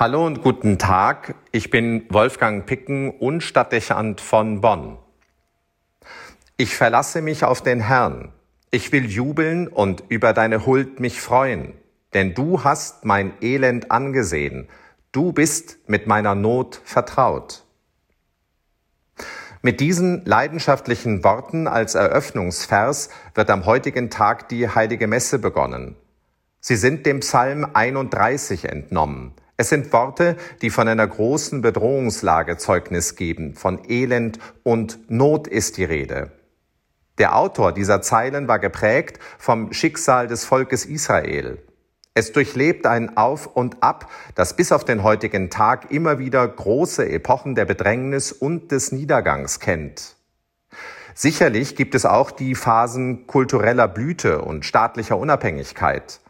Hallo und guten Tag. Ich bin Wolfgang Picken und Stadtdechant von Bonn. Ich verlasse mich auf den Herrn. Ich will jubeln und über deine Huld mich freuen, denn du hast mein Elend angesehen. Du bist mit meiner Not vertraut. Mit diesen leidenschaftlichen Worten als Eröffnungsvers wird am heutigen Tag die heilige Messe begonnen. Sie sind dem Psalm 31 entnommen. Es sind Worte, die von einer großen Bedrohungslage Zeugnis geben. Von Elend und Not ist die Rede. Der Autor dieser Zeilen war geprägt vom Schicksal des Volkes Israel. Es durchlebt ein Auf und Ab, das bis auf den heutigen Tag immer wieder große Epochen der Bedrängnis und des Niedergangs kennt. Sicherlich gibt es auch die Phasen kultureller Blüte und staatlicher Unabhängigkeit.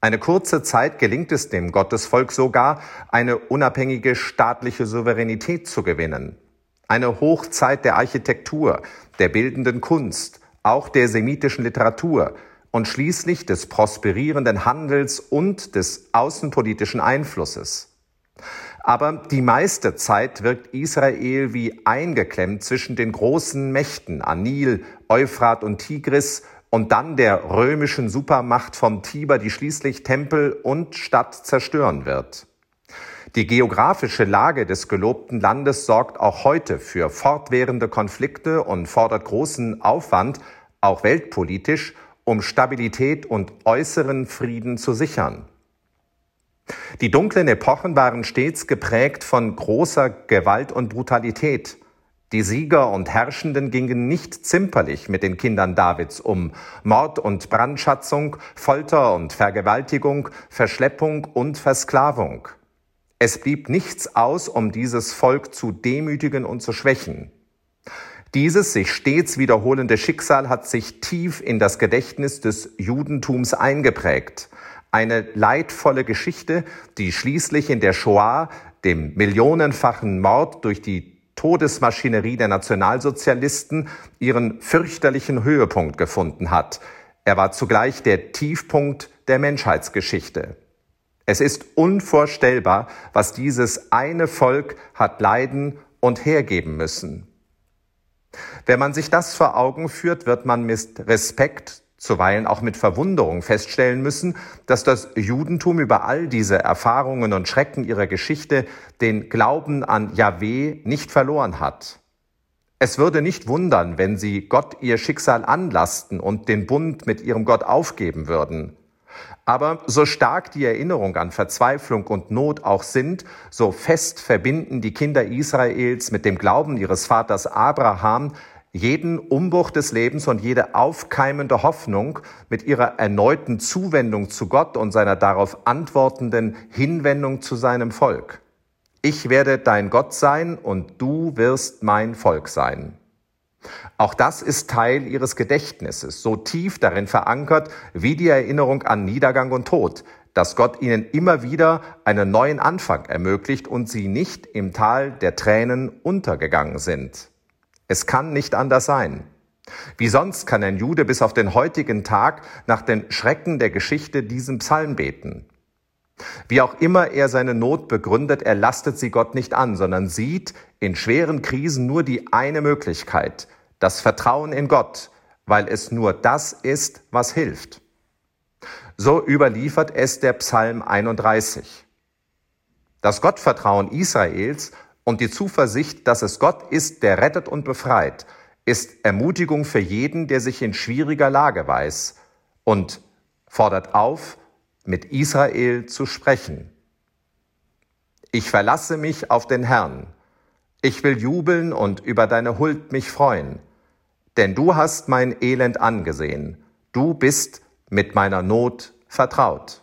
Eine kurze Zeit gelingt es dem Gottesvolk sogar, eine unabhängige staatliche Souveränität zu gewinnen. Eine Hochzeit der Architektur, der bildenden Kunst, auch der semitischen Literatur und schließlich des prosperierenden Handels und des außenpolitischen Einflusses. Aber die meiste Zeit wirkt Israel wie eingeklemmt zwischen den großen Mächten Anil, Euphrat und Tigris und dann der römischen Supermacht vom Tiber, die schließlich Tempel und Stadt zerstören wird. Die geografische Lage des gelobten Landes sorgt auch heute für fortwährende Konflikte und fordert großen Aufwand, auch weltpolitisch, um Stabilität und äußeren Frieden zu sichern. Die dunklen Epochen waren stets geprägt von großer Gewalt und Brutalität. Die Sieger und Herrschenden gingen nicht zimperlich mit den Kindern Davids um. Mord und Brandschatzung, Folter und Vergewaltigung, Verschleppung und Versklavung. Es blieb nichts aus, um dieses Volk zu demütigen und zu schwächen. Dieses sich stets wiederholende Schicksal hat sich tief in das Gedächtnis des Judentums eingeprägt. Eine leidvolle Geschichte, die schließlich in der Shoah, dem millionenfachen Mord durch die Todesmaschinerie der Nationalsozialisten ihren fürchterlichen Höhepunkt gefunden hat. Er war zugleich der Tiefpunkt der Menschheitsgeschichte. Es ist unvorstellbar, was dieses eine Volk hat leiden und hergeben müssen. Wenn man sich das vor Augen führt, wird man mit Respekt zuweilen auch mit Verwunderung feststellen müssen, dass das Judentum über all diese Erfahrungen und Schrecken ihrer Geschichte den Glauben an Yahweh nicht verloren hat. Es würde nicht wundern, wenn sie Gott ihr Schicksal anlasten und den Bund mit ihrem Gott aufgeben würden. Aber so stark die Erinnerung an Verzweiflung und Not auch sind, so fest verbinden die Kinder Israels mit dem Glauben ihres Vaters Abraham jeden Umbruch des Lebens und jede aufkeimende Hoffnung mit ihrer erneuten Zuwendung zu Gott und seiner darauf antwortenden Hinwendung zu seinem Volk. Ich werde dein Gott sein und du wirst mein Volk sein. Auch das ist Teil ihres Gedächtnisses, so tief darin verankert wie die Erinnerung an Niedergang und Tod, dass Gott ihnen immer wieder einen neuen Anfang ermöglicht und sie nicht im Tal der Tränen untergegangen sind. Es kann nicht anders sein. Wie sonst kann ein Jude bis auf den heutigen Tag nach den Schrecken der Geschichte diesen Psalm beten. Wie auch immer er seine Not begründet, er lastet sie Gott nicht an, sondern sieht in schweren Krisen nur die eine Möglichkeit, das Vertrauen in Gott, weil es nur das ist, was hilft. So überliefert es der Psalm 31. Das Gottvertrauen Israels und die Zuversicht, dass es Gott ist, der rettet und befreit, ist Ermutigung für jeden, der sich in schwieriger Lage weiß und fordert auf, mit Israel zu sprechen. Ich verlasse mich auf den Herrn. Ich will jubeln und über deine Huld mich freuen. Denn du hast mein Elend angesehen. Du bist mit meiner Not vertraut.